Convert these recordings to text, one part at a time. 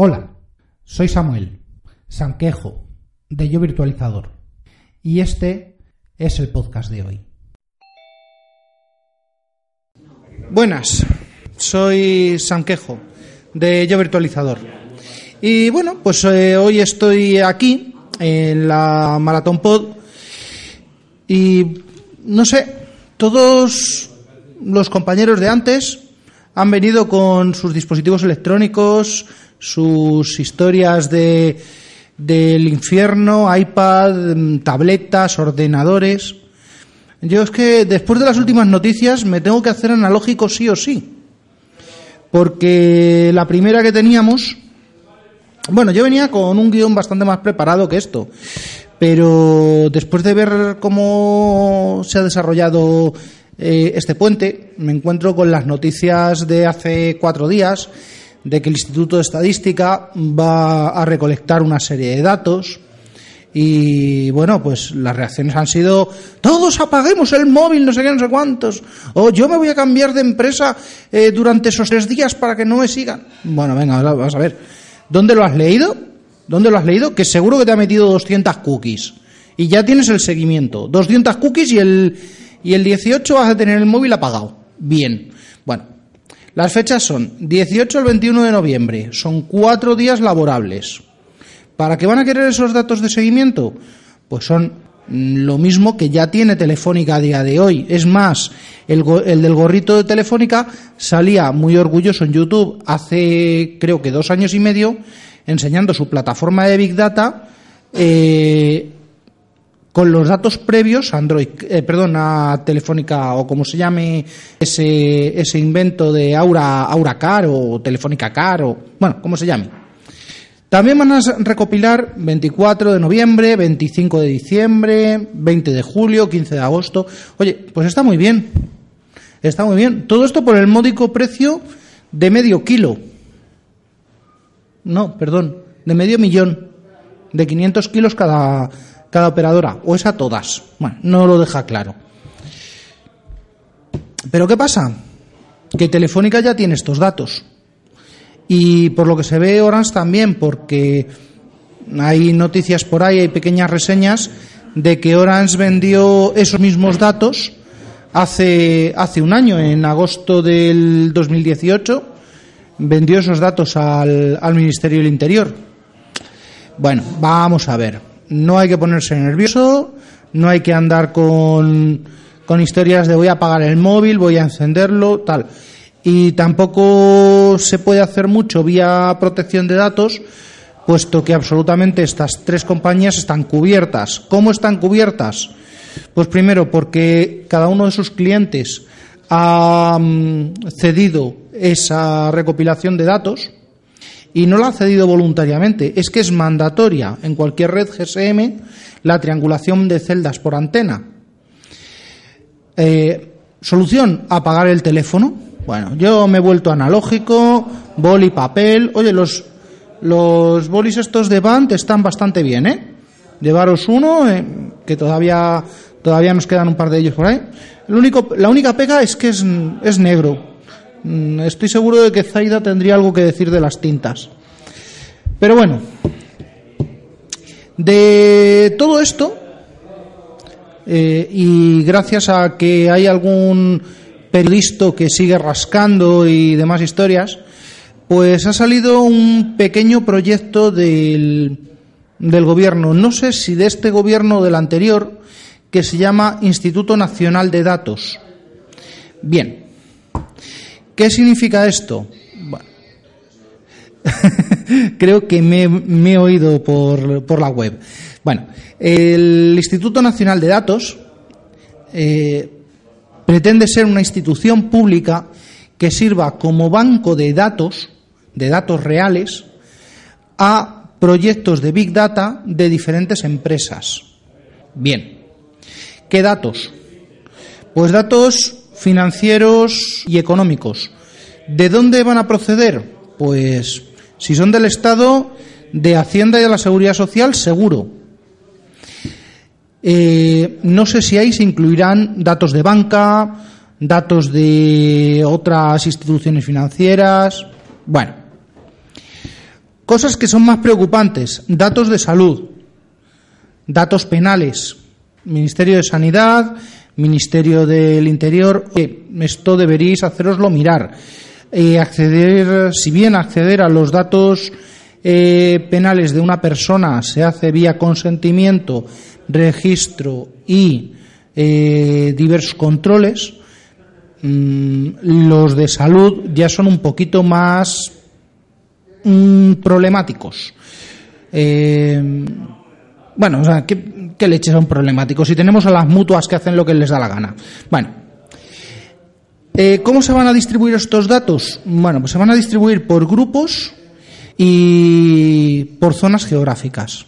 Hola, soy Samuel, Sanquejo, de Yo Virtualizador, y este es el podcast de hoy. Buenas, soy Sanquejo, de Yo Virtualizador. Y bueno, pues eh, hoy estoy aquí en la Maratón Pod y no sé, todos los compañeros de antes han venido con sus dispositivos electrónicos, sus historias de del infierno, iPad, mm, tabletas, ordenadores. Yo es que después de las últimas noticias me tengo que hacer analógico sí o sí. Porque la primera que teníamos, bueno, yo venía con un guion bastante más preparado que esto. Pero después de ver cómo se ha desarrollado eh, este puente, me encuentro con las noticias de hace cuatro días de que el Instituto de Estadística va a recolectar una serie de datos y bueno, pues las reacciones han sido todos apaguemos el móvil, no sé qué, no sé cuántos, o yo me voy a cambiar de empresa eh, durante esos tres días para que no me sigan. Bueno, venga, vamos a ver. ¿Dónde lo has leído? ¿Dónde lo has leído? Que seguro que te ha metido 200 cookies y ya tienes el seguimiento. 200 cookies y el, y el 18 vas a tener el móvil apagado. Bien. Bueno, las fechas son 18 al 21 de noviembre, son cuatro días laborables. ¿Para qué van a querer esos datos de seguimiento? Pues son lo mismo que ya tiene Telefónica a día de hoy. Es más, el, del gorrito de Telefónica salía muy orgulloso en YouTube hace creo que dos años y medio enseñando su plataforma de Big Data eh, con los datos previos a Android, eh, perdón, a Telefónica o como se llame ese, ese invento de Aura, Aura Car o Telefónica Car o, bueno, como se llame. También van a recopilar 24 de noviembre, 25 de diciembre, 20 de julio, 15 de agosto. Oye, pues está muy bien. Está muy bien. Todo esto por el módico precio de medio kilo. No, perdón, de medio millón. De 500 kilos cada, cada operadora, o es a todas. Bueno, no lo deja claro. Pero ¿qué pasa? Que Telefónica ya tiene estos datos. Y por lo que se ve Orange también, porque hay noticias por ahí, hay pequeñas reseñas de que Orange vendió esos mismos datos hace, hace un año, en agosto del 2018, vendió esos datos al, al Ministerio del Interior. Bueno, vamos a ver no hay que ponerse nervioso, no hay que andar con, con historias de voy a apagar el móvil, voy a encenderlo, tal. Y tampoco se puede hacer mucho vía protección de datos, puesto que absolutamente estas tres compañías están cubiertas. ¿Cómo están cubiertas? Pues primero porque cada uno de sus clientes ha mm, cedido esa recopilación de datos y no la ha cedido voluntariamente, es que es mandatoria en cualquier red GSM la triangulación de celdas por antena. Eh, solución, apagar el teléfono. Bueno, yo me he vuelto analógico, boli, papel. Oye, los, los bolis estos de Band están bastante bien, ¿eh? Llevaros uno, eh, que todavía, todavía nos quedan un par de ellos por ahí. La única pega es que es, es negro. Mm, estoy seguro de que Zaida tendría algo que decir de las tintas. Pero bueno, de todo esto, eh, y gracias a que hay algún periodista que sigue rascando y demás historias, pues ha salido un pequeño proyecto del, del gobierno, no sé si de este gobierno o del anterior, que se llama Instituto Nacional de Datos. Bien, ¿Qué significa esto? Creo que me, he oído por, la web. Bueno, el Instituto Nacional de Datos eh, pretende ser una institución pública que sirva como banco de datos, de datos reales, a proyectos de Big Data de diferentes empresas. Bien, ¿qué datos? Pues datos financieros y económicos. ¿De dónde van a proceder? Pues si son del Estado, de Hacienda y de la Seguridad Social, seguro. Eh, no sé si ahí se incluirán datos de banca, datos de otras instituciones financieras. Bueno, Cosas que son más preocupantes, datos de salud, datos penales, Ministerio de Sanidad, Ministerio del Interior, esto deberíais haceroslo mirar. Eh, acceder, si bien acceder a los datos eh, penales de una persona se hace vía consentimiento, registro y eh, diversos controles, mm, los de salud ya son un poquito más mm, problemáticos. bueno, o sea, ¿qué, ¿qué leches son problemáticos? Si tenemos a las mutuas que hacen lo que les da la gana. Bueno, ¿cómo se van a distribuir estos datos? Bueno, pues se van a distribuir por grupos y por zonas geográficas.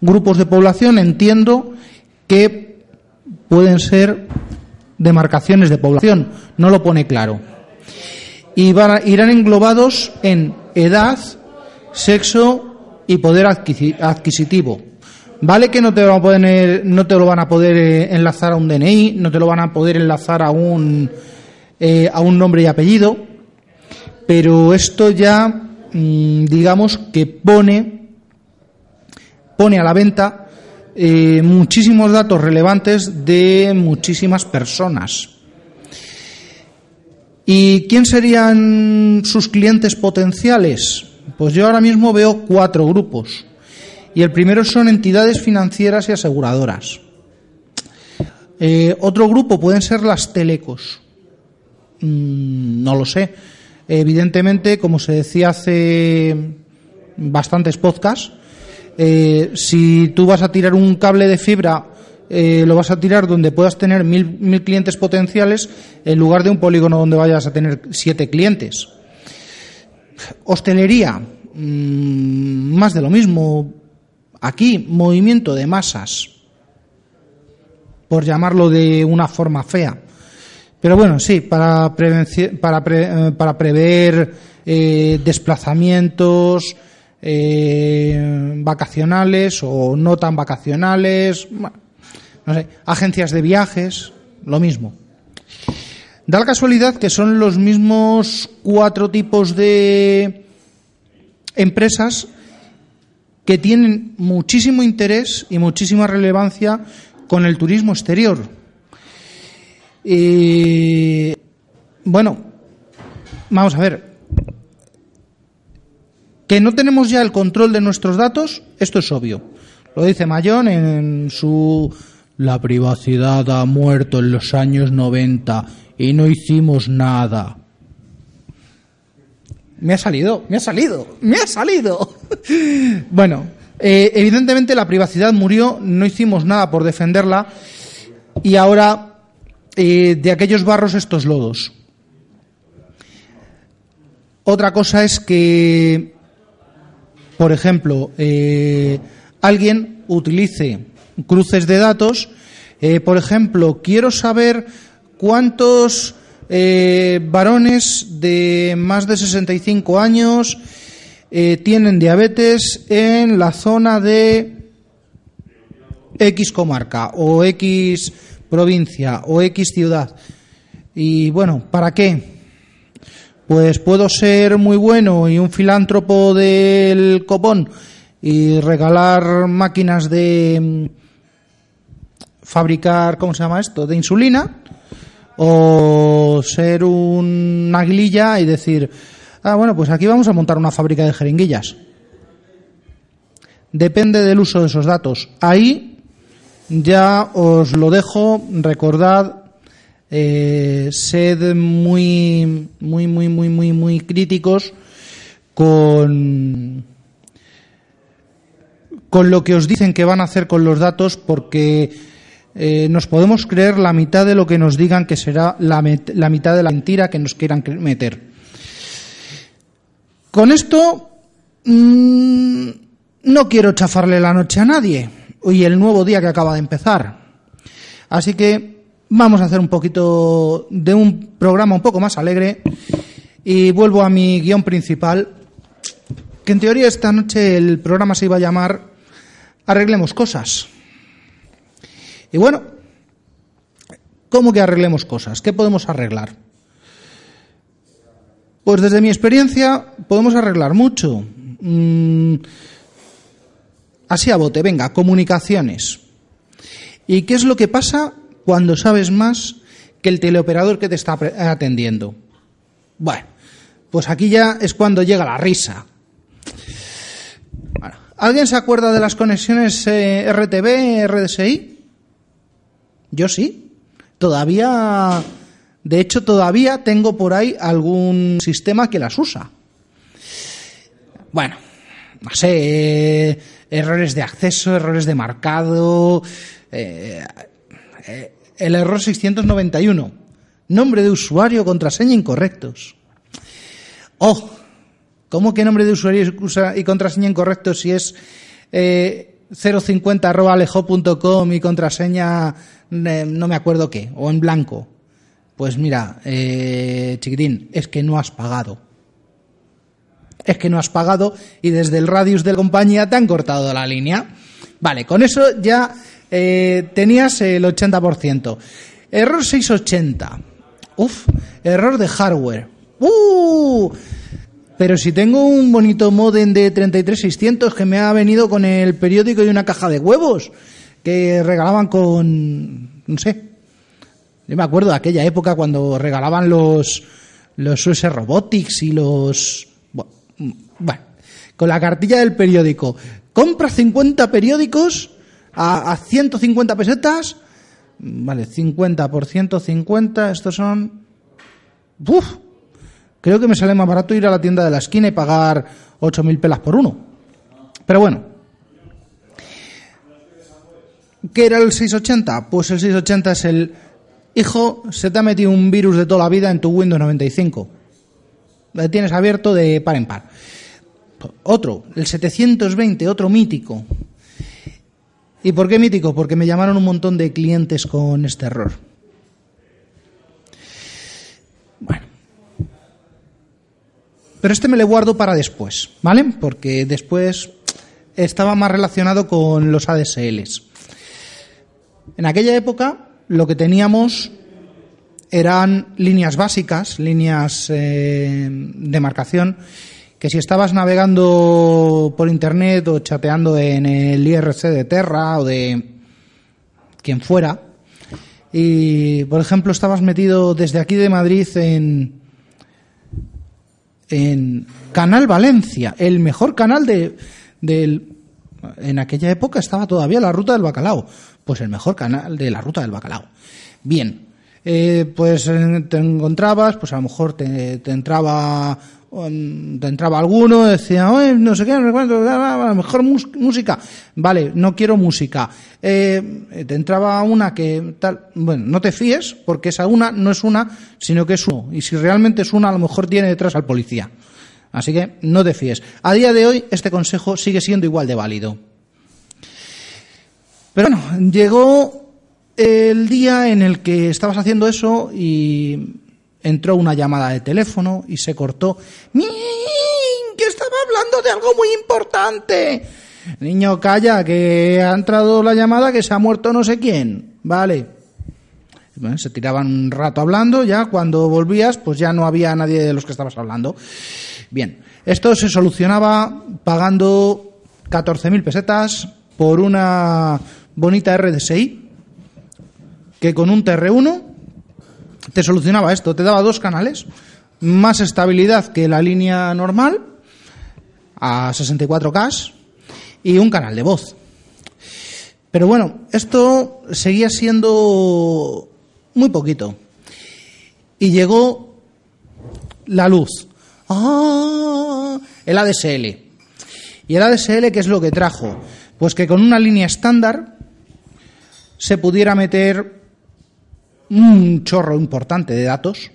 Grupos de población entiendo que pueden ser demarcaciones de población, no lo pone claro. Y van irán englobados en edad, sexo y poder adquisitivo. Vale que no te, a poder, no te lo van a poder eh, enlazar a un DNI, no te lo van a poder enlazar a un, eh, a un nombre y apellido, pero esto ya Mm, digamos que pone, pone a la venta eh, muchísimos datos relevantes de muchísimas personas. ¿Y quién serían sus clientes potenciales? Pues yo ahora mismo veo cuatro grupos. Y el primero son entidades financieras y aseguradoras. Eh, otro grupo pueden ser las telecos. Mm, no lo sé. Evidentemente, como se decía hace bastantes podcasts, eh, si tú vas a tirar un cable de fibra, eh, lo vas a tirar donde puedas tener mil, mil, clientes potenciales en lugar de un polígono donde vayas a tener siete clientes. Hostelería, mm, más de lo mismo. Aquí, movimiento de masas, por llamarlo de una forma fea. Pero bueno, sí, para, para, eh, para prever eh, desplazamientos eh, vacacionales o no tan vacacionales, no sé, agencias de viajes, lo mismo. Da la casualidad que son los mismos cuatro tipos de empresas que tienen muchísimo interés y muchísima relevancia con el turismo exterior y bueno, vamos a ver. Que no tenemos ya el control de nuestros datos, esto es obvio. Lo dice Mayón en su La privacidad ha muerto en los años 90 y no hicimos nada. Me ha salido, me ha salido, me ha salido. bueno, eh, evidentemente la privacidad murió, no hicimos nada por defenderla y ahora eh, de aquellos barros estos lodos. Otra cosa es que, por ejemplo, eh, alguien utilice cruces de datos. Eh, por ejemplo, quiero saber cuántos varones de más de 65 años tienen diabetes en la zona de X comarca o X provincia o X ciudad. Y bueno, ¿para qué? Pues puedo ser muy bueno y un filántropo del copón y regalar máquinas de mm, fabricar, ¿cómo se llama esto? De insulina. O ser un aguililla y decir, ah, bueno, pues aquí vamos a montar una fábrica de jeringuillas. Depende del uso de esos datos. Ahí ya os lo dejo, recordad, eh, sed muy, muy, muy, muy, muy, muy críticos con, con lo que os dicen que van a hacer con los datos porque eh, nos podemos creer la mitad de lo que nos digan que será la, mitad de la mentira que nos quieran meter. Con esto mm, no quiero chafarle la noche a nadie y el nuevo día que acaba de empezar. Así que vamos a hacer un poquito de un programa un poco más alegre y vuelvo a mi guion principal, que en teoría esta noche el programa se iba a llamar Arreglemos cosas. Y bueno, ¿cómo que arreglemos cosas? ¿Qué podemos arreglar? Pues desde mi experiencia podemos arreglar mucho. mm, así a bote, venga, comunicaciones. ¿Y qué es lo que pasa cuando sabes más que el teleoperador que te está atendiendo? Bueno, pues aquí ya es cuando llega la risa. ¿Alguien se acuerda de las conexiones eh, RTV, RDSI? Yo sí. Todavía, de hecho, todavía tengo por ahí algún sistema que las usa. Bueno, no sé, eh, errores de acceso, errores de marcado. Eh, el error 691. Nombre de usuario, contraseña incorrectos. Oh, ¿cómo que nombre de usuario y contraseña incorrecto si es eh, 050.alejo.com y contraseña eh, no me acuerdo qué, o en blanco? Pues mira, eh, chiquitín, es que no has pagado. Es que no has pagado y desde el radius de la compañía te han cortado la línea. Vale, con eso ya eh, tenías el 80%. Error 680. Uf, error de hardware. ¡Uh! Pero si tengo un bonito modem de 33600 que me ha venido con el periódico y una caja de huevos que regalaban con. No sé. Yo me acuerdo de aquella época cuando regalaban los. Los US Robotics y los. Con la cartilla del periódico. Compra 50 periódicos a, a 150 pesetas. Vale, 50 por 150, estos son... ¡Uf! Creo que me sale más barato ir a la tienda de la esquina y pagar 8.000 pelas por uno. Pero bueno. ¿Qué era el 680? Pues el 680 es el... Hijo, se te ha metido un virus de toda la vida en tu Windows 95. Lo tienes abierto de par en par. Otro, el 720, otro mítico. ¿Y por qué mítico? Porque me llamaron un montón de clientes con este error. Bueno. Pero este me lo guardo para después, ¿vale? Porque después estaba más relacionado con los ADSLs. En aquella época lo que teníamos eran líneas básicas, líneas eh, de marcación, que si estabas navegando por internet o chateando en el IRC de Terra o de quien fuera, y por ejemplo estabas metido desde aquí de Madrid en, en Canal Valencia, el mejor canal de, del... En aquella época estaba todavía la ruta del bacalao, pues el mejor canal de la ruta del bacalao. Bien, eh, pues eh, te encontrabas, pues a lo mejor te, entraba te entraba alguno, decía, no sé qué, no sé cuánto, a lo mejor música. Vale, no quiero música. Eh, te entraba una que tal, bueno, no te fíes, porque esa una no es una, sino que es uno. Y si realmente es una, a lo mejor tiene detrás al policía. Así que no te fíes. A día de hoy, este consejo sigue siendo igual de válido. Pero bueno, llegó el día en el que estabas haciendo eso y entró una llamada de teléfono y se cortó. ¡Min! Que estaba hablando de algo muy importante. Niño, calla, que ha entrado la llamada, que se ha muerto no sé quién. Vale. se tiraban un rato hablando, ya cuando volvías, pues ya no había nadie de los que estabas hablando. Bien, esto se solucionaba pagando 14.000 pesetas por una bonita RDSI, que con un TR1 te solucionaba esto, te daba dos canales, más estabilidad que la línea normal, a 64K, y un canal de voz. Pero bueno, esto seguía siendo muy poquito. Y llegó la luz. ¡Ah! El ADSL. ¿Y el ADSL qué es lo que trajo? Pues que con una línea estándar se pudiera meter un chorro importante de datos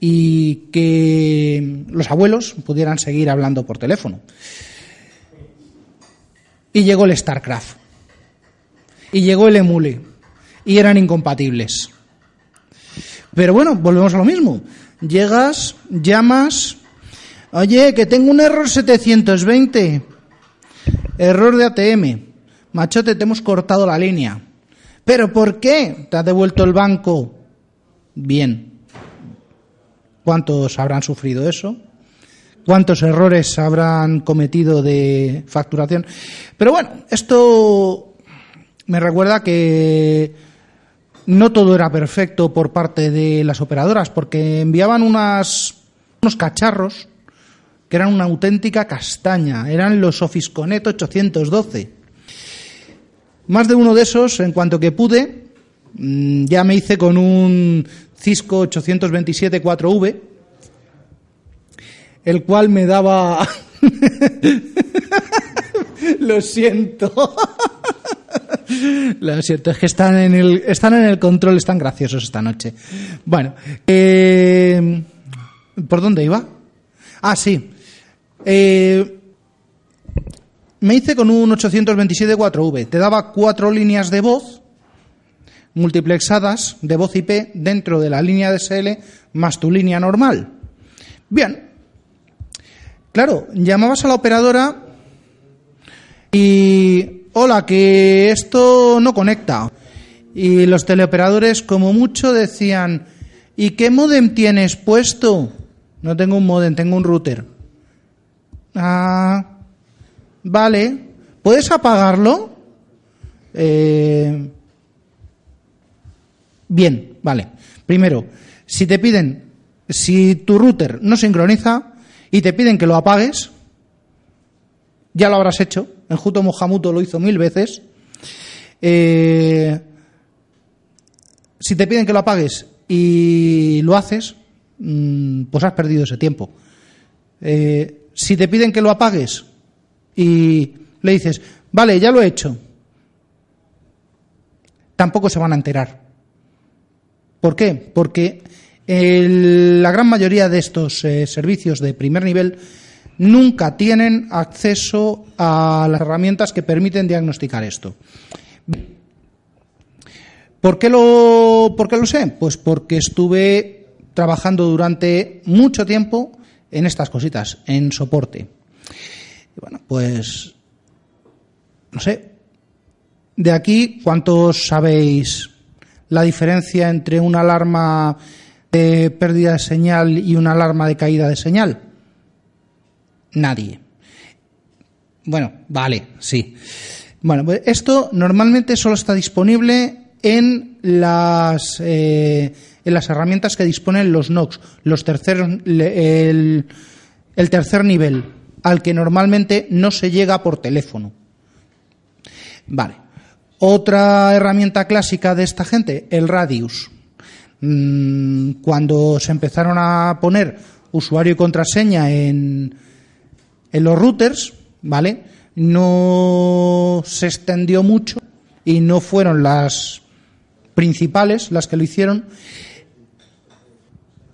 y que los abuelos pudieran seguir hablando por teléfono. Y llegó el StarCraft. Y llegó el Emule. Y eran incompatibles. Pero bueno, volvemos a lo mismo. Llegas, llamas. Oye, que tengo un error 720. Error de ATM. Machote, te hemos cortado la línea. ¿Pero por qué te ha devuelto el banco? Bien. ¿Cuántos habrán sufrido eso? cuántos errores habrán cometido de facturación. Pero bueno, esto me recuerda que no todo era perfecto por parte de las operadoras, porque enviaban unos cacharros que eran una auténtica castaña, eran los Office 812. Más de uno de esos, en cuanto que pude, mm, ya me hice con un Cisco 827 4V, el cual me daba... Lo siento. Lo siento, es que están en el, están en el control, están graciosos esta noche. Bueno, eh, ¿por dónde iba? Ah, sí. Eh, me hice con un 827 4V. Te daba cuatro líneas de voz multiplexadas de voz IP dentro de la línea DSL más tu línea normal. Bien. Claro, llamabas a la operadora y hola, que esto no conecta. Y los teleoperadores como mucho decían, ¿y qué modem tienes puesto? No tengo un modem, tengo un router. Ah, vale. ¿Puedes apagarlo? Eh, bien, vale. Primero, si te piden, si tu router no sincroniza y te piden que lo apagues, ya lo habrás hecho. En Juto Mohamuto lo hizo mil veces. Eh, si te piden que lo apagues y lo haces, mm, pues has perdido ese tiempo. Eh, si te piden que lo apagues y le dices, vale, ya lo he hecho, tampoco se van a enterar. ¿Por qué? Porque la gran mayoría de estos eh, servicios de primer nivel nunca tienen acceso a las herramientas que permiten diagnosticar esto. ¿Por qué lo, por qué lo sé? Pues porque estuve trabajando durante mucho tiempo en estas cositas, en soporte. Bueno, pues, no sé, de aquí, ¿cuántos sabéis la diferencia entre una alarma de pérdida de señal y una alarma de caída de señal? Nadie. Bueno, vale, sí. Bueno, pues esto normalmente solo está disponible en las eh, en las herramientas que disponen los NOx, los terceros, el, el tercer nivel, al que normalmente no se llega por teléfono. Vale. Otra herramienta clásica de esta gente, el Radius. Mm, cuando se empezaron a poner usuario y contraseña en, en los routers, ¿vale? No se extendió mucho y no fueron las principales las que lo hicieron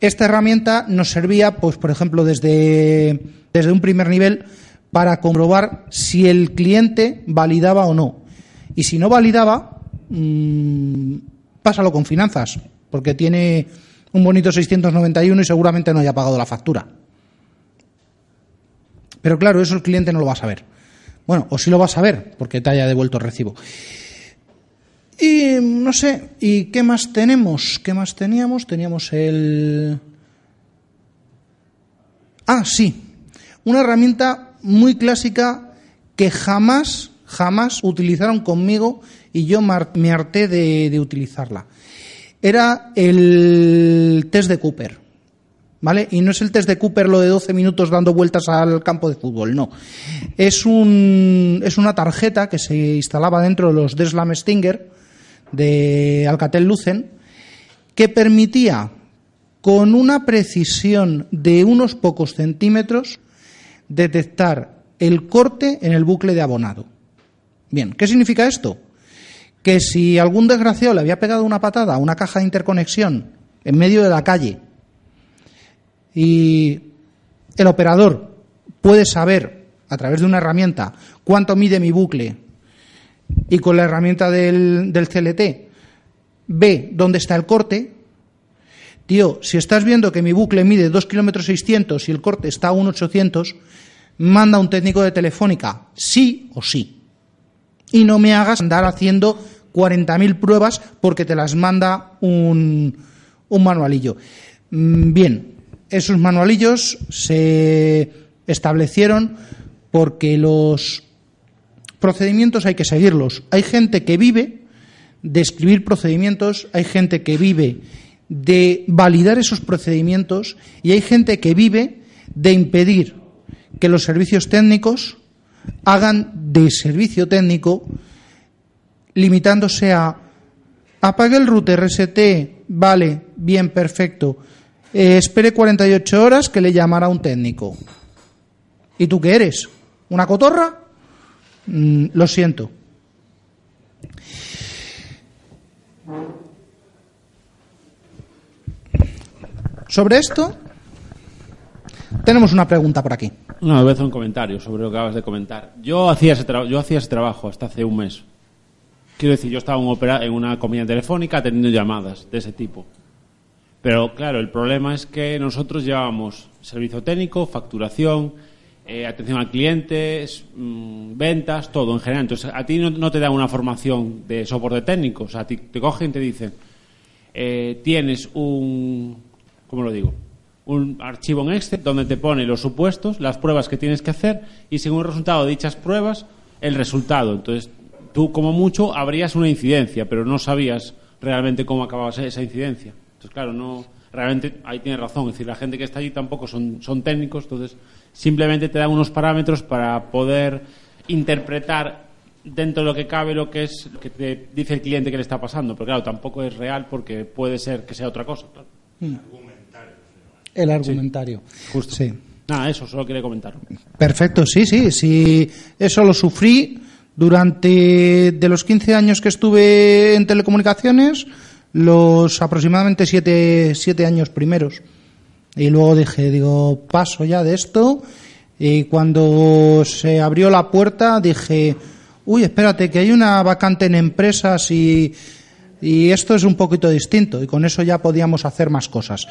esta herramienta nos servía, pues, por ejemplo, desde, desde un primer nivel para comprobar si el cliente validaba o no. Y si no validaba, mmm, pásalo con finanzas, porque tiene un bonito 691 y seguramente no haya pagado la factura. Pero claro, eso el cliente no lo va a saber. Bueno, o sí lo va a saber, porque te haya devuelto el recibo. Y no sé, ¿y qué más tenemos? ¿Qué más teníamos? Teníamos el... Ah, sí, una herramienta muy clásica que jamás, jamás utilizaron conmigo y yo me harté de, de utilizarla. Era el test de Cooper. ¿Vale? Y no es el test de Cooper lo de 12 minutos dando vueltas al campo de fútbol, no. Es, un, es una tarjeta que se instalaba dentro de los Deslam Stinger, de Alcatel Lucen que permitía con una precisión de unos pocos centímetros detectar el corte en el bucle de abonado. Bien, ¿qué significa esto? Que si algún desgraciado le había pegado una patada a una caja de interconexión en medio de la calle y el operador puede saber a través de una herramienta cuánto mide mi bucle y con la herramienta del, del CLT ve dónde está el corte, tío, si estás viendo que mi bucle mide 2 kilómetros 600 y el corte está a 1,800, manda un técnico de telefónica, sí o sí. Y no me hagas andar haciendo 40.000 pruebas porque te las manda un, un manualillo. Mm, bien, esos manualillos se establecieron porque los procedimientos hay que seguirlos. Hay gente que vive de escribir procedimientos, hay gente que vive de validar esos procedimientos y hay gente que vive de impedir que los servicios técnicos hagan de servicio técnico limitándose a apague el router RST, vale, bien, perfecto. Eh, espere 48 horas que le llamará un técnico. ¿Y tú qué eres? ¿Una cotorra? Mm, lo siento. Sobre esto, tenemos una pregunta por aquí. No, voy a hacer un comentario sobre lo que acabas de comentar. Yo hacía ese, yo hacía ese trabajo hasta hace un mes. Quiero decir, yo estaba en, una compañía telefónica atendiendo llamadas de ese tipo. Pero claro, el problema es que nosotros llevábamos servicio técnico, facturación, eh, atención al cliente, mm, ventas, todo en general. Entonces, a ti no, te dan una formación de soporte técnico. O sea, te, te cogen y te dicen, eh, tienes un, ¿cómo lo digo? Un archivo en Excel donde te pone los supuestos, las pruebas que tienes que hacer y según el resultado de dichas pruebas, el resultado. Entonces, tú como mucho habrías una incidencia, pero no sabías realmente cómo acababa esa incidencia. Entonces, claro, no realmente ahí tienes razón. Es decir, la gente que está allí tampoco son, son técnicos, entonces simplemente te dan unos parámetros para poder interpretar dentro de lo que cabe lo que es lo que te dice el cliente que le está pasando. Pero claro, tampoco es real porque puede ser que sea otra cosa. Mm. El argumentario. justo. Sí. Nada, eso, solo quería comentar. Perfecto, sí, sí, sí. Eso lo sufrí durante de los 15 años que estuve en telecomunicaciones, los aproximadamente siete, siete años primeros. Y luego dije, digo, paso ya de esto. Y cuando se abrió la puerta dije, uy, espérate, que hay una vacante en empresas y, y esto es un poquito distinto. Y con eso ya podíamos hacer más cosas.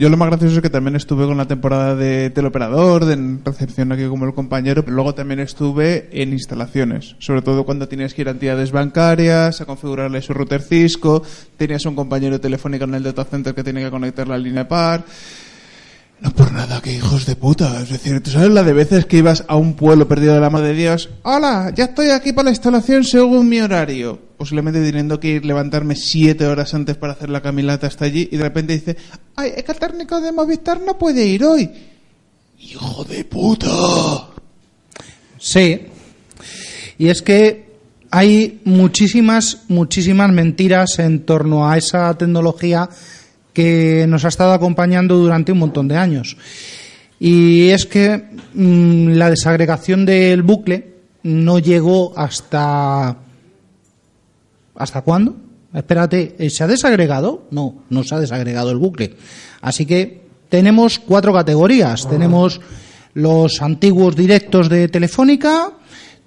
Yo lo más gracioso es que también estuve con la temporada de teleoperador, de recepción aquí como el compañero, pero luego también estuve en instalaciones, sobre todo cuando tienes que ir a entidades bancarias, a configurarle su router Cisco, tenías un compañero telefónico en el data center que tiene que conectar la línea par. No por nada, que hijos de puta. Es decir, ¿tú sabes la de veces que ibas a un pueblo perdido de la madre de Dios? Hola, ya estoy aquí para la instalación según mi horario. Posiblemente teniendo que ir levantarme siete horas antes para hacer la caminata hasta allí y de repente dice, ay, es que el de Movistar no puede ir hoy. ¡Hijo de puta! Sí. Y es que hay muchísimas, muchísimas mentiras en torno a esa tecnología que nos ha estado acompañando durante un montón de años. Y es que mm, la desagregación del bucle no llegó hasta... ¿Hasta cuándo? Espérate, ¿se ha desagregado? No, no se ha desagregado el bucle. Así que tenemos cuatro categorías. Tenemos los antiguos directos de Telefónica,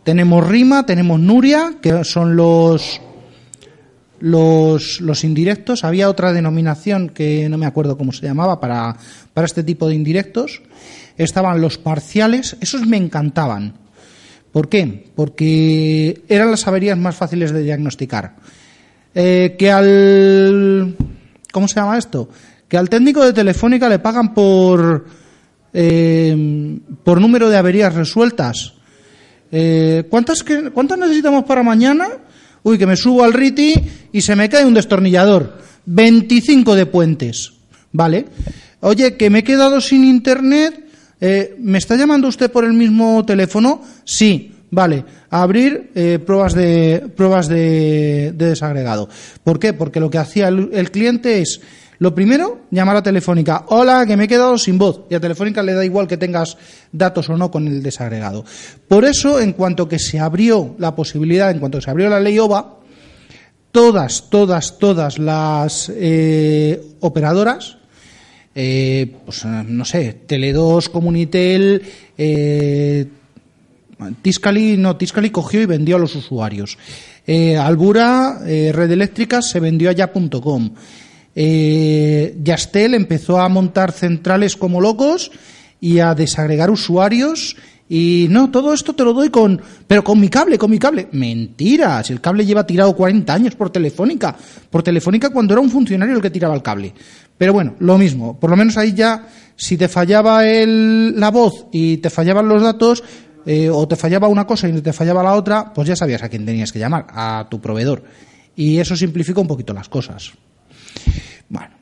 tenemos Rima, tenemos Nuria, que son los los, los, indirectos. Había otra denominación que no me acuerdo cómo se llamaba para, para este tipo de indirectos. Estaban los parciales, esos me encantaban. ¿Por qué? Porque eran las averías más fáciles de diagnosticar. Eh, que al. ¿Cómo se llama esto? Que al técnico de Telefónica le pagan por. Eh, por número de averías resueltas. Eh, ¿cuántas, ¿Cuántas necesitamos para mañana? Uy, que me subo al RITI y se me cae un destornillador. 25 de puentes. ¿Vale? Oye, que me he quedado sin internet. Eh, ¿Me está llamando usted por el mismo teléfono? Sí. Vale. abrir eh, pruebas de pruebas de, desagregado. ¿Por qué? Porque lo que hacía el cliente es lo primero, llamar a Telefónica. Hola, que me he quedado sin voz. Y a Telefónica le da igual que tengas datos o no con el desagregado. Por eso, en cuanto que se abrió la posibilidad, en cuanto que se abrió la ley OVA, todas, todas, todas las eh, operadoras, eh, pues no sé, Tele2, Comunitel, eh, Tiscali, no, Tiscali cogió y vendió a los usuarios. Eh, Albura, Red Eléctrica, se vendió a ya.com eh, Yastel empezó a montar centrales como locos y a desagregar usuarios Y no, todo esto te lo doy con, pero con mi cable, con mi cable. Mentira, si el cable lleva tirado 40 años por Telefónica, por Telefónica cuando era un funcionario el que tiraba el cable. Pero bueno, lo mismo, por lo menos ahí ya, si te fallaba el, la voz y te fallaban los datos, eh, o te fallaba una cosa y te fallaba la otra, pues ya sabías a quién tenías que llamar, a tu proveedor. Y eso simplifica un poquito las cosas. Bueno,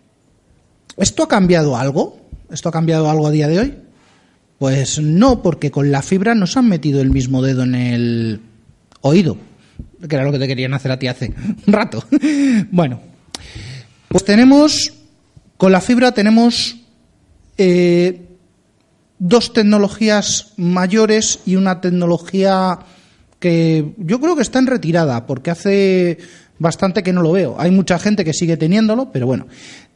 ¿esto ha cambiado algo? ¿Esto ha cambiado algo a día de hoy? Pues no, porque con la fibra nos han metido el mismo dedo en el oído, que era lo que te querían hacer a ti hace un rato. Bueno, pues tenemos, con la fibra tenemos eh, dos tecnologías mayores y una tecnología que yo creo que está en retirada, porque hace bastante que no lo veo. Hay mucha gente que sigue teniéndolo, pero bueno,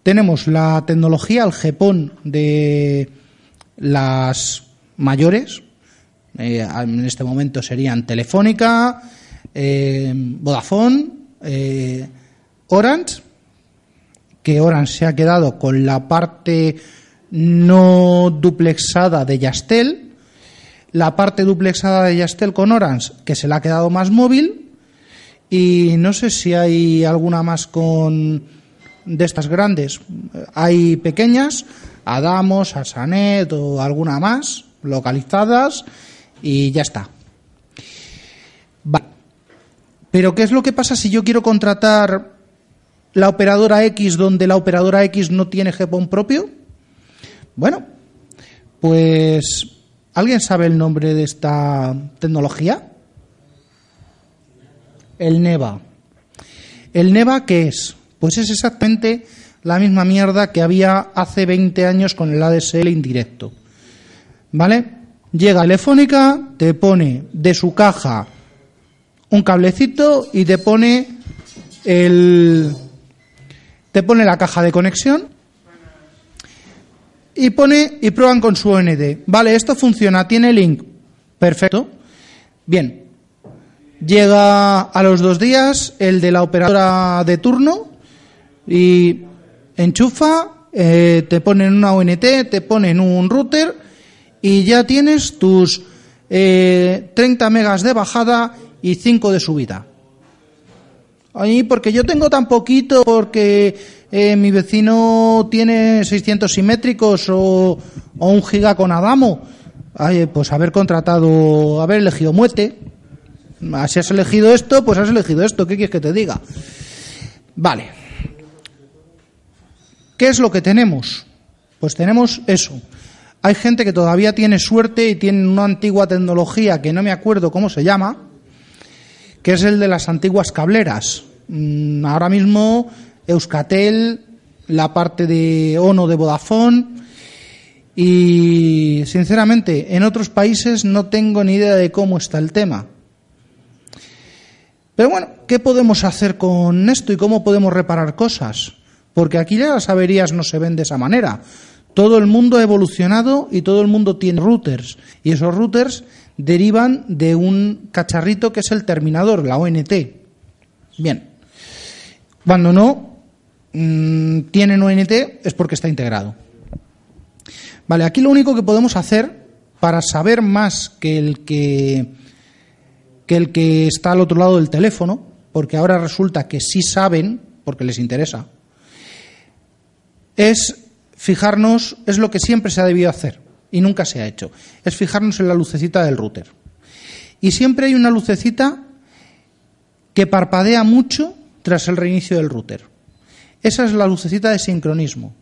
tenemos la tecnología, el GEPON de las mayores, eh, en este momento serían Telefónica, eh, Vodafone, eh, Orange, que Orange se ha quedado con la parte no duplexada de Yastel, la parte duplexada de Yastel con Orange, que se le ha quedado más móvil, y no sé si hay alguna más con de estas grandes. Hay pequeñas, Adamos, Asanet o alguna más localizadas y ya está. Pero ¿qué es lo que pasa si yo quiero contratar la operadora X donde la operadora X no tiene GPON propio? Bueno, pues ¿alguien sabe el nombre de esta tecnología? El NEVA. ¿El NEVA qué es? Pues es exactamente la misma mierda que había hace 20 años con el ADSL indirecto. ¿Vale? Llega Telefónica, te pone de su caja un cablecito y te pone el te pone la caja de conexión y pone y prueban con su OND. Vale, esto funciona, tiene link. Perfecto. Bien. Llega a los dos días el de la operadora de turno y enchufa, eh, te ponen una ONT, te ponen un router y ya tienes tus eh, 30 megas de bajada y 5 de subida. Ahí, porque yo tengo tan poquito, porque eh, mi vecino tiene 600 simétricos o, o un giga con Adamo. Ay, pues haber contratado, haber elegido Muete. Si has elegido esto, pues has elegido esto. ¿Qué quieres que te diga? Vale. ¿Qué es lo que tenemos? Pues tenemos eso. Hay gente que todavía tiene suerte y tiene una antigua tecnología que no me acuerdo cómo se llama, que es el de las antiguas cableras. Mm, ahora mismo Euskatel, la parte de ONO de Vodafone y sinceramente en otros países no tengo ni idea de cómo está el tema. Pero bueno, ¿qué podemos hacer con esto y cómo podemos reparar cosas? Porque aquí las averías no se ven de esa manera. Todo el mundo ha evolucionado y todo el mundo tiene routers. Y esos routers derivan de un cacharrito que es el terminador, la ONT. Bien. Cuando no mmm, tienen ONT es porque está integrado. Vale, aquí lo único que podemos hacer para saber más que el que, que el que está al otro lado del teléfono, porque ahora resulta que sí saben, porque les interesa, es fijarnos, es lo que siempre se ha debido hacer y nunca se ha hecho, es fijarnos en la lucecita del router. Y siempre hay una lucecita que parpadea mucho tras el reinicio del router. Esa es la lucecita de sincronismo.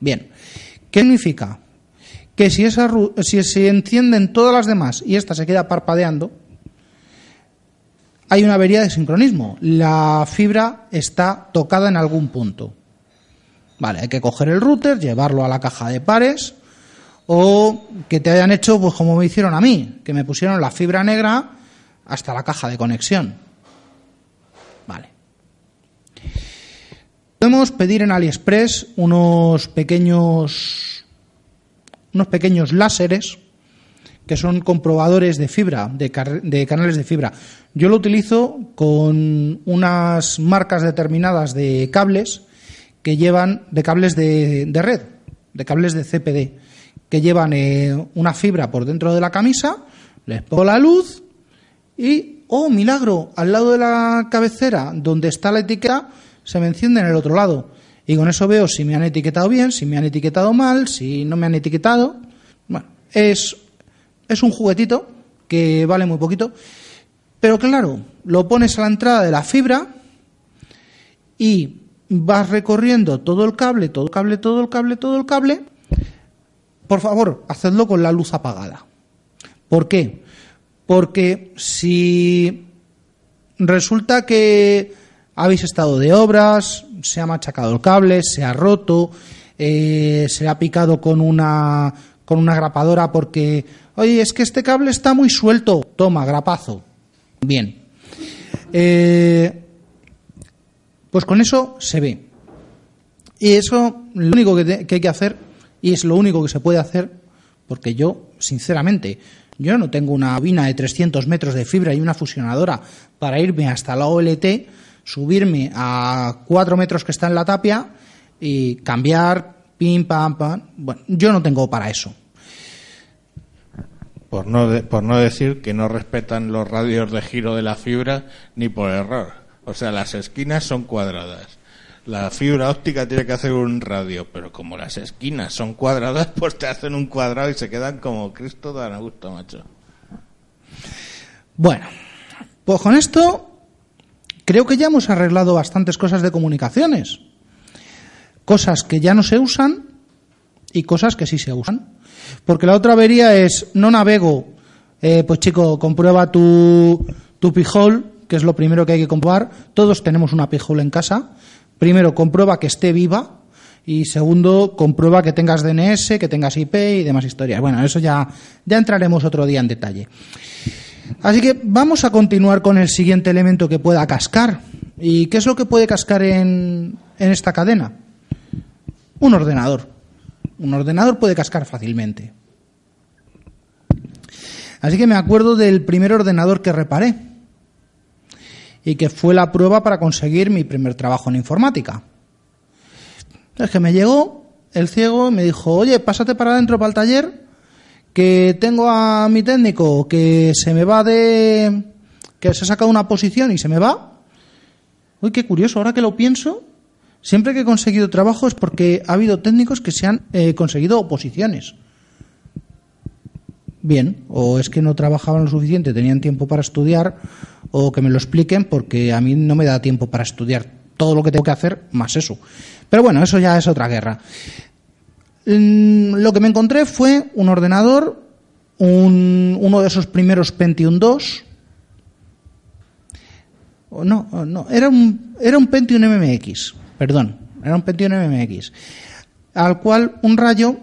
Bien, ¿qué significa? Que si, esa, si se encienden todas las demás y esta se queda parpadeando, hay una avería de sincronismo. La fibra está tocada en algún punto. Vale, hay que coger el router, llevarlo a la caja de pares o que te hayan hecho pues como me hicieron a mí, que me pusieron la fibra negra hasta la caja de conexión. Vale. Podemos pedir en AliExpress unos pequeños unos pequeños láseres que son comprobadores de fibra, de, canales de fibra. Yo lo utilizo con unas marcas determinadas de cables que llevan de cables de, de red, de cables de CPD, que llevan eh, una fibra por dentro de la camisa, les pongo la luz y, oh, milagro, al lado de la cabecera donde está la etiqueta, se me enciende en el otro lado. Y con eso veo si me han etiquetado bien, si me han etiquetado mal, si no me han etiquetado. Bueno, es, es un juguetito que vale muy poquito. Pero claro, lo pones a la entrada de la fibra y vas recorriendo todo el cable, todo el cable, todo el cable, todo el cable. Por favor, hacedlo con la luz apagada. ¿Por qué? Porque si resulta que habéis estado de obras, se ha machacado el cable, se ha roto, eh, se ha picado con una, con una grapadora porque, oye, es que este cable está muy suelto, toma, grapazo. Bien. Eh, pues con eso se ve. Y eso, lo único que, hay que hacer, y es lo único que se puede hacer, porque yo, sinceramente, yo no tengo una bobina de 300 metros de fibra y una fusionadora para irme hasta la OLT, subirme a 4 metros que está en la tapia y cambiar, pim, pam, pam. Bueno, yo no tengo para eso. Por no, de- por no decir que no respetan los radios de giro de la fibra ni por error. O sea, las esquinas son cuadradas. La fibra óptica tiene que hacer un radio, pero como las esquinas son cuadradas, pues te hacen un cuadrado y se quedan como Cristo dan a gusto, macho. Bueno, pues con esto creo que ya hemos arreglado bastantes cosas de comunicaciones. Cosas que ya no se usan y cosas que sí se usan. Porque la otra avería es, no navego, eh, pues chico, comprueba tu, tu pijol, que es lo primero que hay que comprobar. Todos tenemos una pijol en casa. Primero, comprueba que esté viva. Y segundo, comprueba que tengas DNS, que tengas IP y demás historias. Bueno, eso ya, ya entraremos otro día en detalle. Así que vamos a continuar con el siguiente elemento que pueda cascar. ¿Y qué es lo que puede cascar en, en esta cadena? Un ordenador. Un ordenador puede cascar fácilmente. Así que me acuerdo del primer ordenador que reparé y que fue la prueba para conseguir mi primer trabajo en informática. Es que me llegó el ciego y me dijo, oye, pásate para adentro para el taller que tengo a mi técnico que se me va de... que se ha sacado una posición y se me va. Uy, qué curioso, ahora que lo pienso, siempre que he conseguido trabajo es porque ha habido técnicos que se han eh, conseguido oposiciones. Bien, o es que no trabajaban lo suficiente, tenían tiempo para estudiar, o que me lo expliquen porque a mí no me da tiempo para estudiar todo lo que tengo que hacer, más eso. Pero bueno, eso ya es otra guerra. Mm, Lo que me encontré fue un ordenador, un- uno de esos primeros Pentium 2. O No, no, era un, era un Pentium MMX, perdón, era un Pentium MMX, al cual un rayo,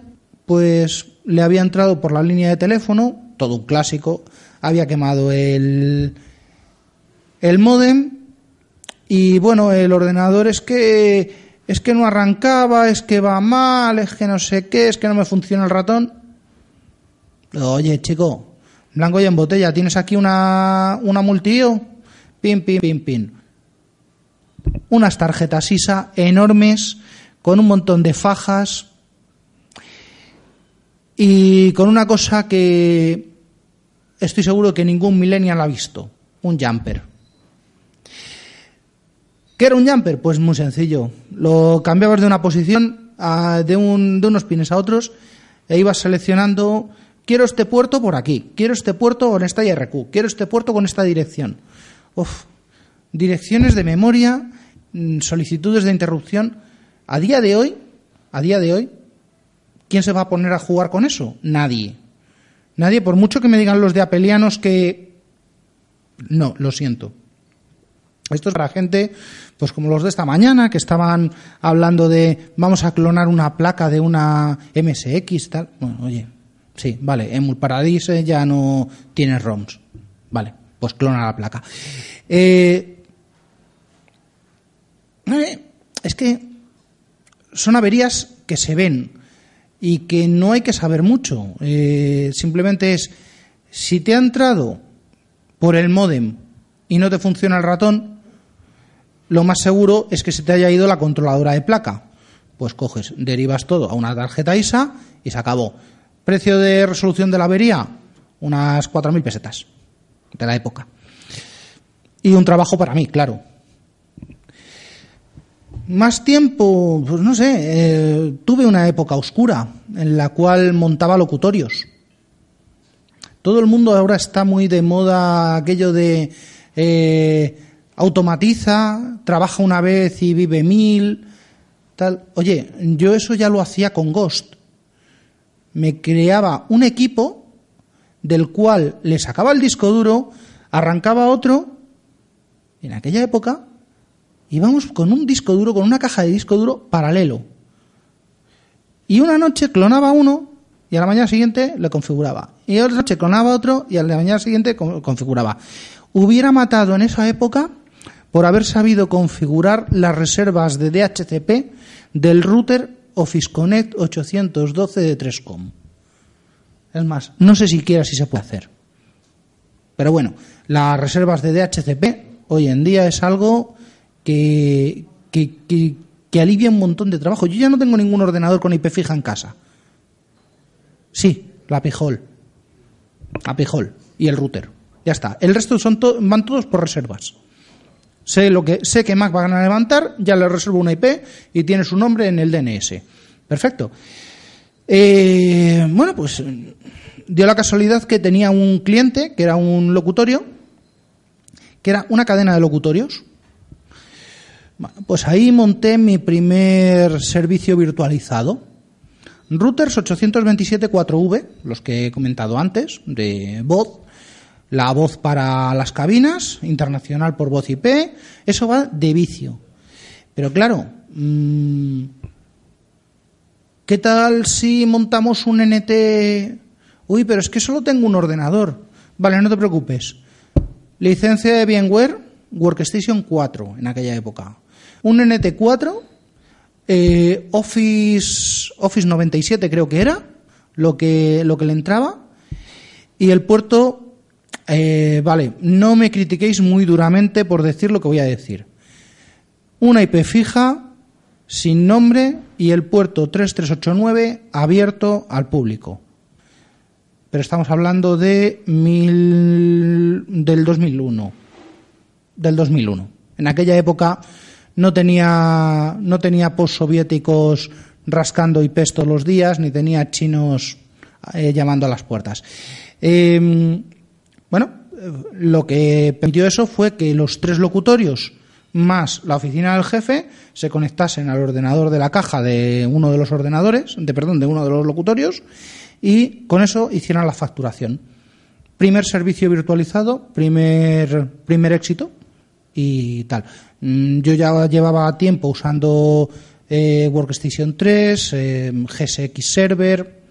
pues le había entrado por la línea de teléfono, todo un clásico, había quemado el, el modem y bueno, el ordenador es que es que no arrancaba, es que va mal, es que no sé qué, es que no me funciona el ratón. Oye, chico, blanco y en botella, ¿tienes aquí una, una multio? Pin, pin, pin, pin. Unas tarjetas ISA enormes, con un montón de fajas y con una cosa que estoy seguro que ningún millennial ha visto, un jumper. ¿Qué era un jumper? Pues muy sencillo. Lo cambiabas de una posición, a- de, un- de unos pines a otros, e ibas seleccionando, quiero este puerto por aquí, quiero este puerto con esta IRQ, quiero este puerto con esta dirección. Uf, direcciones de memoria, solicitudes de interrupción. A día de hoy, a día de hoy, ¿quién se va a poner a jugar con eso? Nadie. Nadie, por mucho que me digan los de apelianos que... No, lo siento. Esto es para gente, pues como los de esta mañana, que estaban hablando de vamos a clonar una placa de una MSX, tal. Bueno, oye, sí, vale, Emul Paradise ya no tiene ROMs. Vale, pues clona la placa. Eh, eh, es que son averías que se ven y que no hay que saber mucho. Eh, simplemente es, si te ha entrado por el modem y no te funciona el ratón, lo más seguro es que se te haya ido la controladora de placa. Pues coges, derivas todo a una tarjeta ISA y se acabó. Precio de resolución de la avería, unas 4.000 pesetas de la época. Y un trabajo para mí, claro. Más tiempo, pues no sé, eh, tuve una época oscura en la cual montaba locutorios. Todo el mundo ahora está muy de moda aquello de eh, automatiza, trabaja una vez y vive mil, tal. Oye, yo eso ya lo hacía con Ghost. Me creaba un equipo del cual le sacaba el disco duro, arrancaba otro. En aquella época íbamos con un disco duro, con una caja de disco duro paralelo. Y una noche clonaba uno y a la mañana siguiente le configuraba. Y otra noche clonaba otro y a la mañana siguiente configuraba. Hubiera matado en esa época por haber sabido configurar las reservas de DHCP del router Office Connect 812 de 3Com. Es más, no sé siquiera si se puede hacer. Pero bueno, las reservas de DHCP hoy en día es algo que, que, alivia un montón de trabajo. Yo ya no tengo ningún ordenador con IP fija en casa. Sí, la Pijol. La Pijol y el router. Ya está. El resto son van todos por reservas. Sé, lo que, sé que Mac van a levantar, ya le reservo una IP y tiene su nombre en el DNS. Perfecto. Eh, bueno, pues dio la casualidad que tenía un cliente que era un locutorio, que era una cadena de locutorios. Pues ahí monté mi primer servicio virtualizado. Routers 827.4V, los que he comentado antes, de voz, la voz para las cabinas, internacional por voz IP, eso va de vicio. Pero claro, mm, ¿qué tal si montamos un NT? Uy, pero es que solo tengo un ordenador. Vale, no te preocupes. Licencia de VMware, Workstation 4 en aquella época. Un NT4, eh, Office, Office 97 creo que era, lo que, lo que le entraba. Y el puerto eh, vale, no me critiquéis muy duramente por decir lo que voy a decir. Una IP fija, sin nombre y el puerto 3389 abierto al público. Pero estamos hablando de mil, del 2001. Del 2001. En aquella época no tenía, no tenía postsoviéticos rascando IPs todos los días, ni tenía chinos eh, llamando a las puertas. Eh, bueno, lo que permitió eso fue que los tres locutorios más la oficina del jefe se conectasen al ordenador de la caja de uno de los ordenadores, de perdón, de uno de los locutorios y con eso hicieran la facturación. Primer servicio virtualizado, primer primer éxito y tal. Mm, yo ya llevaba tiempo usando eh, Workstation 3, eh, GSX Server,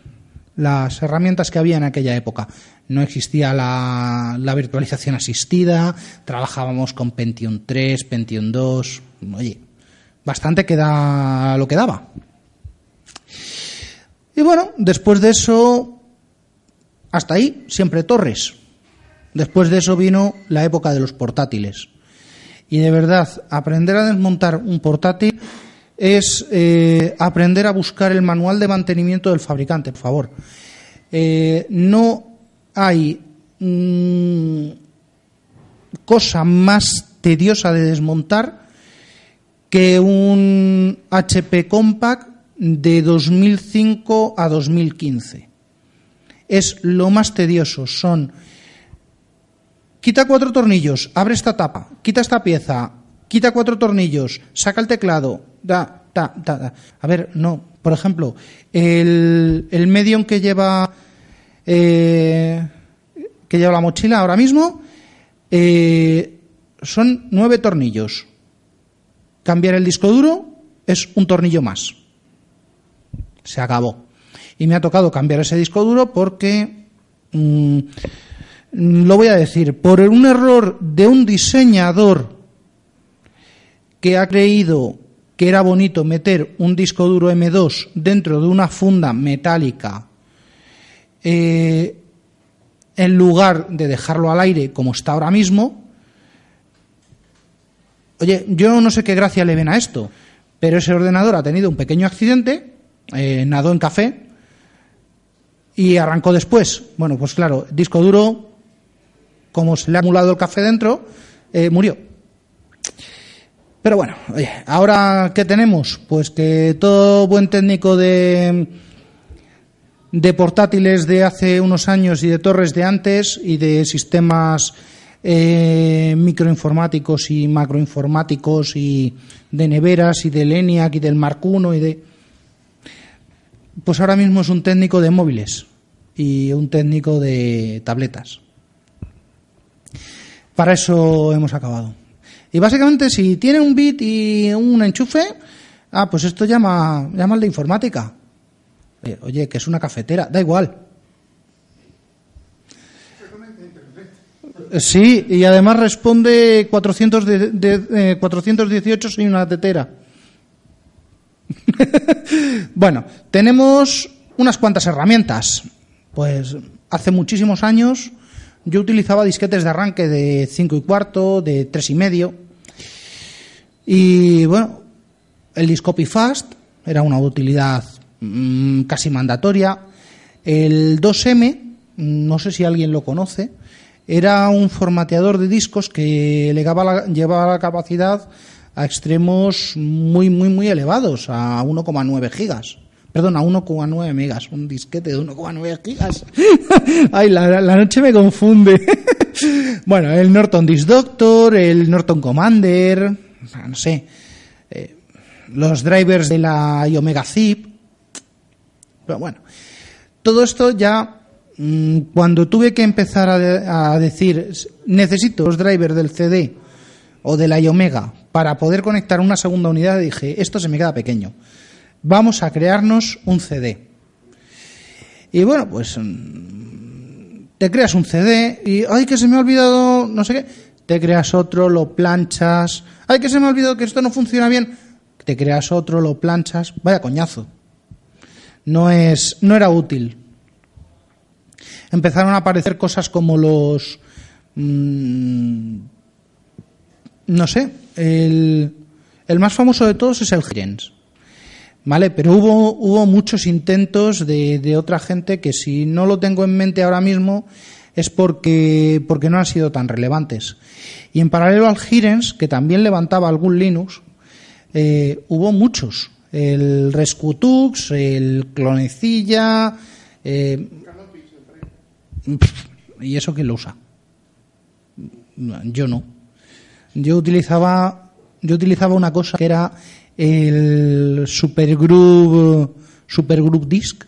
las herramientas que había en aquella época no existía la, virtualización asistida, trabajábamos con Pentium 3, Pentium 2, oye, bastante queda lo que daba. Y bueno, después de eso, hasta ahí, siempre torres. Después de eso vino la época de los portátiles. Y de verdad, aprender a desmontar un portátil es eh, aprender a buscar el manual de mantenimiento del fabricante, por favor. Eh, no hay mm, cosa más tediosa de desmontar que un HP Compact de 2005 a 2015. Es lo más tedioso. Son quita cuatro tornillos, abre esta tapa, quita esta pieza, quita cuatro tornillos, saca el teclado, da, da, da. A ver, no. Por ejemplo, el, el medium que lleva eh, que lleva la mochila ahora mismo, eh, son nueve tornillos. Cambiar el disco duro es un tornillo más. Se acabó. Y me ha tocado cambiar ese disco duro porque, mm, lo voy a decir, por un error de un diseñador que ha creído que era bonito meter un disco duro M2 dentro de una funda metálica eh, en lugar de dejarlo al aire como está ahora mismo, oye, yo no sé qué gracia le ven a esto, pero ese ordenador ha tenido un pequeño accidente, eh, nadó en café, Y arrancó después. Bueno, pues claro, disco duro, como se le ha acumulado el café dentro, eh, murió. Pero bueno, oye, ahora ¿qué tenemos? Pues que todo buen técnico de, de portátiles de hace unos años y de torres de antes y de sistemas eh, microinformáticos y macroinformáticos y de neveras y del ENIAC y del I y de... Pues ahora mismo es un técnico de móviles y un técnico de tabletas. Para eso hemos acabado. Y básicamente, si tiene un bit y un enchufe, ah, pues esto llama, llama de informática. Oye, que es una cafetera, da igual. Sí, y además responde 400 de, de, eh, 418 soy una tetera. bueno, tenemos unas cuantas herramientas. Pues hace muchísimos años yo utilizaba disquetes de arranque de 5 y cuarto, de 3 y medio. Y bueno, el Discopy Fast era una utilidad mmm, casi mandatoria. El 2M, no sé si alguien lo conoce, era un formateador de discos que la, llevaba la capacidad a extremos muy, muy, muy elevados, a 1,9 gigas. Perdón, a 1,9 megas, un disquete de 1,9 gigas. Ay, la, la, noche me confunde. bueno, el Norton Disk Doctor, el Norton Commander, no sé, eh, los drivers de la Omega Zip. Pero bueno, todo esto ya mmm, cuando tuve que empezar a, de, a, decir necesito los drivers del CD o de la Omega para poder conectar una segunda unidad, dije esto se me queda pequeño vamos a crearnos un CD. Y bueno, pues te creas un CD y, ay, que se me ha olvidado, no sé qué, te creas otro, lo planchas, ay, que se me ha olvidado que esto no funciona bien, te creas otro, lo planchas, vaya coñazo. No es, no era útil. Empezaron a aparecer cosas como los, mmm, no sé, el, el más famoso de todos es el Gens ¿Vale? Pero hubo, hubo muchos intentos de, de, otra gente que si no lo tengo en mente ahora mismo es porque, porque no han sido tan relevantes. Y en paralelo al Hirens, que también levantaba algún Linux, eh, hubo muchos. El Rescutux, el Clonecilla. Eh, ¿Y eso quién lo usa? Yo no. Yo utilizaba, yo utilizaba una cosa que era el Supergroup, Supergroup Disc,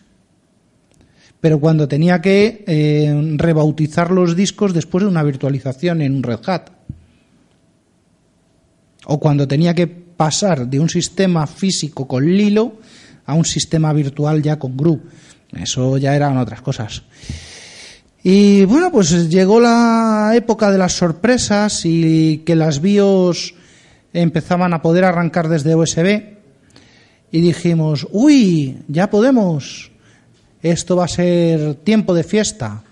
pero cuando tenía que eh, rebautizar los discos después de una virtualización en un Red Hat. O cuando tenía que pasar de un sistema físico con Lilo a un sistema virtual ya con Group. Eso ya eran otras cosas. Y bueno, pues llegó la época de las sorpresas y que las BIOS empezaban a poder arrancar desde USB y dijimos, uy, ya podemos, esto va a ser tiempo de fiesta.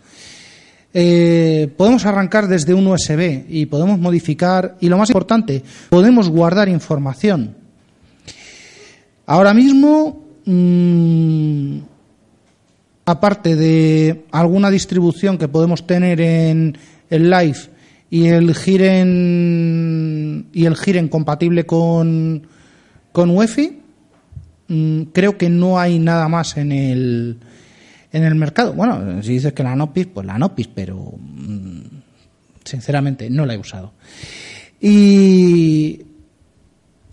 Eh, podemos arrancar desde un USB y podemos modificar, y lo más importante, podemos guardar información. Ahora mismo, mmm, aparte de alguna distribución que podemos tener en el Live y el giren y el giren compatible con con UEFI mmm, creo que no hay nada más en el en el mercado. Bueno si dices que la Nopis pues la Nopis pero mmm, sinceramente no la he usado. Y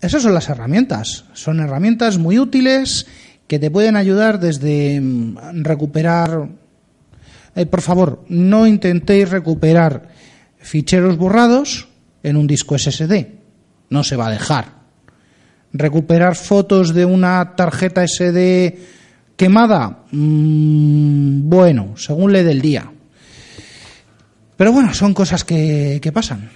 esas son las herramientas. Son herramientas muy útiles que te pueden ayudar desde mm, recuperar. Eh, por favor no intentéis recuperar ficheros borrados en un disco SSD. No se va a dejar. Recuperar fotos de una tarjeta SD quemada, mmm, bueno, según le del día. Pero bueno, son cosas que, que pasan.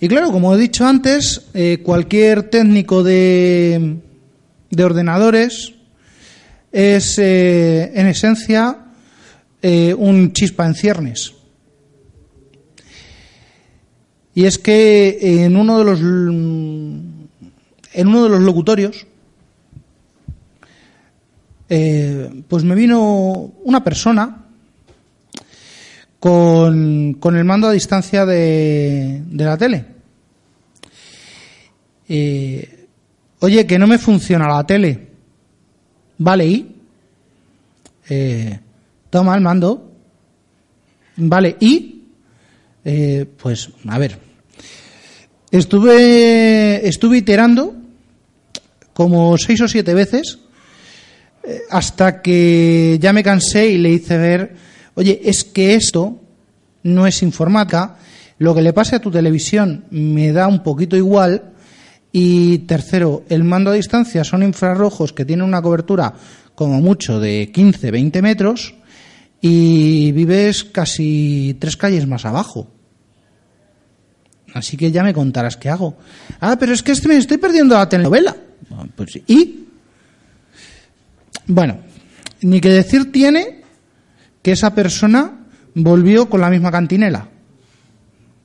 Y claro, como he dicho antes, eh, cualquier técnico de, de ordenadores es eh, en esencia eh, un chispa en ciernes. Y es que en uno de los en uno de los locutorios eh, pues me vino una persona con, con el mando a distancia de, de la tele. Eh, oye, que no me funciona la tele. Vale, ¿y? Eh, toma el mando. Vale, ¿y? Eh, pues, a ver. Estuve, estuve iterando como seis o siete veces eh, hasta que ya me cansé y le hice ver, oye, es que esto no es informática, lo que le pase a tu televisión me da un poquito igual y tercero, el mando a distancia son infrarrojos que tienen una cobertura como mucho de 15, 20 metros y vives casi tres calles más abajo. Así que ya me contarás qué hago. Ah, pero es que este me estoy perdiendo la telenovela. Ah, Pues. ¿Y? Bueno, ni que decir tiene que esa persona volvió con la misma cantinela.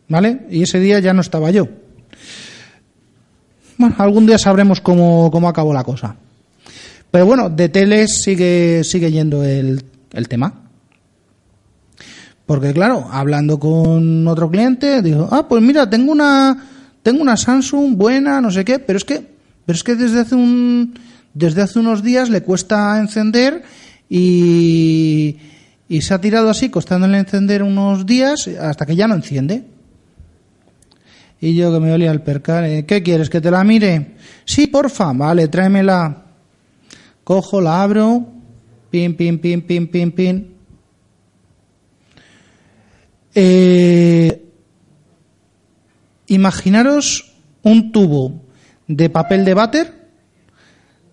¿Vale? Y ese día ya no estaba yo. Bueno, algún día sabremos cómo, cómo acabó la cosa. Pero bueno, de teles sigue, sigue yendo el, el tema. Porque claro, hablando con otro cliente, dijo, ah, pues mira, tengo una, tengo una Samsung buena, no sé qué, pero es que, pero es que desde hace un, desde hace unos días le cuesta encender y, y se ha tirado así, costándole encender unos días hasta que ya no enciende. Y yo que me olía el percal, eh, ¿qué quieres? ¿Que te la mire? Sí, porfa, vale, tráemela. Cojo, la abro, pin, pin, pin, pin, pin, pin. Eh, imaginaros un tubo de papel de váter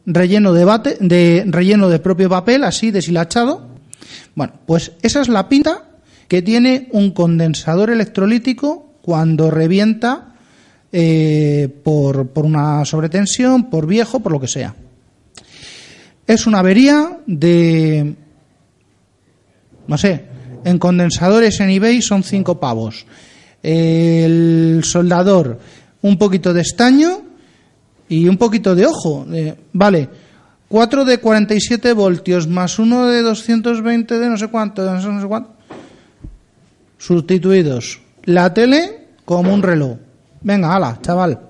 relleno de, de relleno de propio papel, así deshilachado. Bueno, pues esa es la pinta que tiene un condensador electrolítico cuando revienta eh, por, por una sobretensión, por viejo, por lo que sea. Es una avería de, no sé, en condensadores en eBay son cinco pavos. El soldador, un poquito de estaño y un poquito de ojo. Eh, vale, 4 de 47 voltios más uno de 220 de no sé cuánto, no sé cuánto. Sustituidos. La tele como un reloj. Venga, ala, chaval.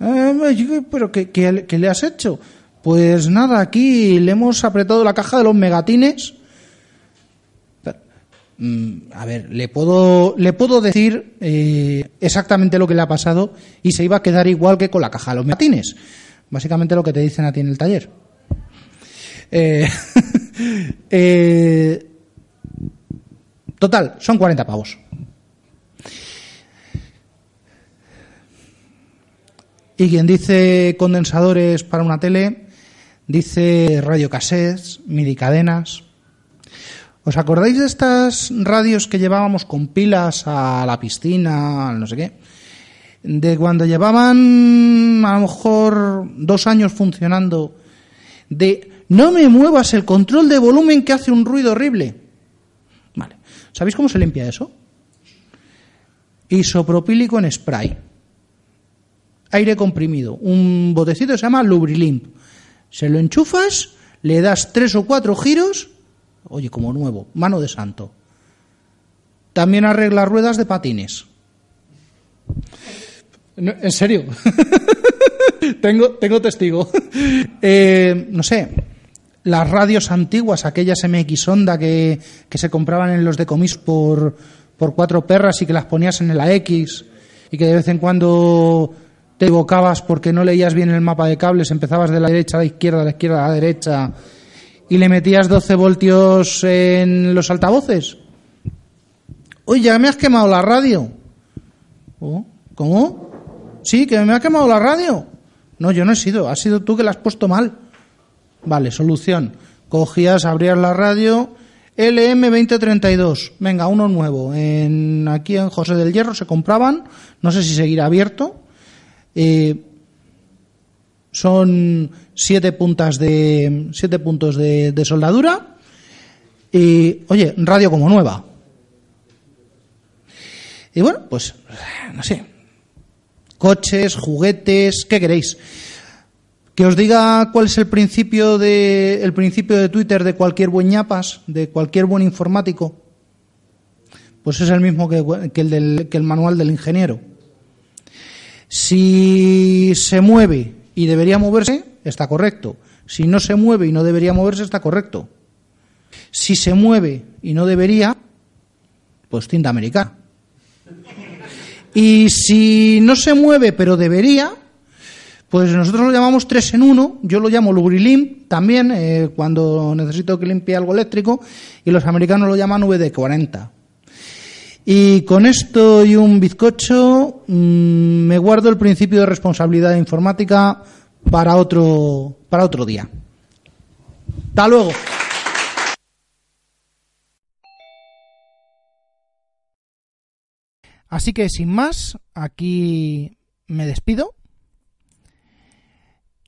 Eh, pero ¿qué, qué, qué le has hecho? Pues nada, aquí le hemos apretado la caja de los megatines. Mm, A ver, le puedo, le puedo decir eh, exactamente lo que le ha pasado y se iba a quedar igual que con la caja de los megatines. Básicamente lo que te dicen a ti en el taller. Eh, eh, total, son 40 pavos. Y quien dice condensadores para una tele, dice radiocassettes, midi cadenas. ¿Os acordáis de estas radios que llevábamos con pilas a la piscina, no sé qué? De cuando llevaban a lo mejor dos años funcionando, de no me muevas el control de volumen que hace un ruido horrible. Vale. ¿Sabéis cómo se limpia eso? Isopropílico en spray. Aire comprimido. Un botecito se llama Lubrilimp. Se lo enchufas, le das tres o cuatro giros Oye, como nuevo, mano de santo. También arregla ruedas de patines. En serio. tengo, tengo testigo. Eh, no sé, las radios antiguas, aquellas MX Onda que, que se compraban en los decomis por, por cuatro perras y que las ponías en el AX y que de vez en cuando te equivocabas porque no leías bien el mapa de cables, empezabas de la derecha a la izquierda, de la izquierda a la derecha y le metías 12 voltios en los altavoces. Oye, ya me has quemado la radio. Oh, ¿Cómo? Sí, que me ha quemado la radio. No, yo no he sido, has sido tú que la has puesto mal. Vale, solución. Cogías, abrías la radio, LM2032. Venga, uno nuevo. En, aquí en José del Hierro se compraban, no sé si seguirá abierto. Eh, son siete puntas de siete puntos de, soldadura y oye radio como nueva y bueno pues no sé coches juguetes qué queréis Que os diga cuál es el principio de, el principio de Twitter de cualquier buen ñapas, de cualquier buen informático. Pues es el mismo que, que el, del, que el manual del ingeniero. Si se mueve y debería moverse, está correcto. Si no se mueve y no debería moverse, está correcto. Si se mueve y no debería, pues tinta americana. Y si no se mueve pero debería, pues nosotros lo llamamos 3 en 1, yo lo llamo Lugrilim también eh, cuando necesito que limpie algo eléctrico y los americanos lo llaman VD40. Y con esto y un bizcocho mmm, me guardo el principio de responsabilidad informática para otro, para otro día. Hasta luego. Así que sin más, aquí me despido.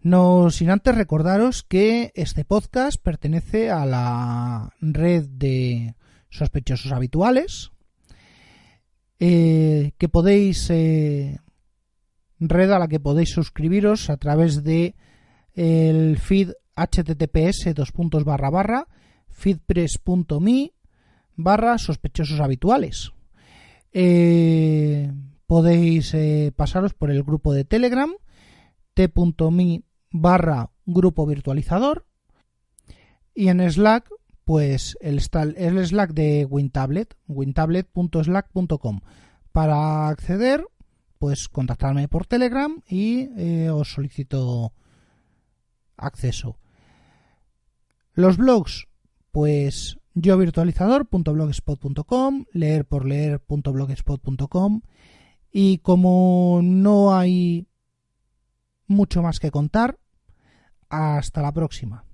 No sin antes recordaros que este podcast pertenece a la red de sospechosos habituales, eh, que podéis eh, red a la que podéis suscribiros a través de el feed https dos puntos barra barra feedpress.me barra sospechosos habituales. Eh, podéis eh, pasaros por el grupo de Telegram t.me barra grupo virtualizador y en Slack pues el, el Slack de WinTablet wintablet.slack.com para acceder pues contactarme por Telegram y eh, os solicito acceso. Los blogs pues yo virtualizador.blogspot.com, leer por leer.blogspot.com y como no hay mucho más que contar, hasta la próxima.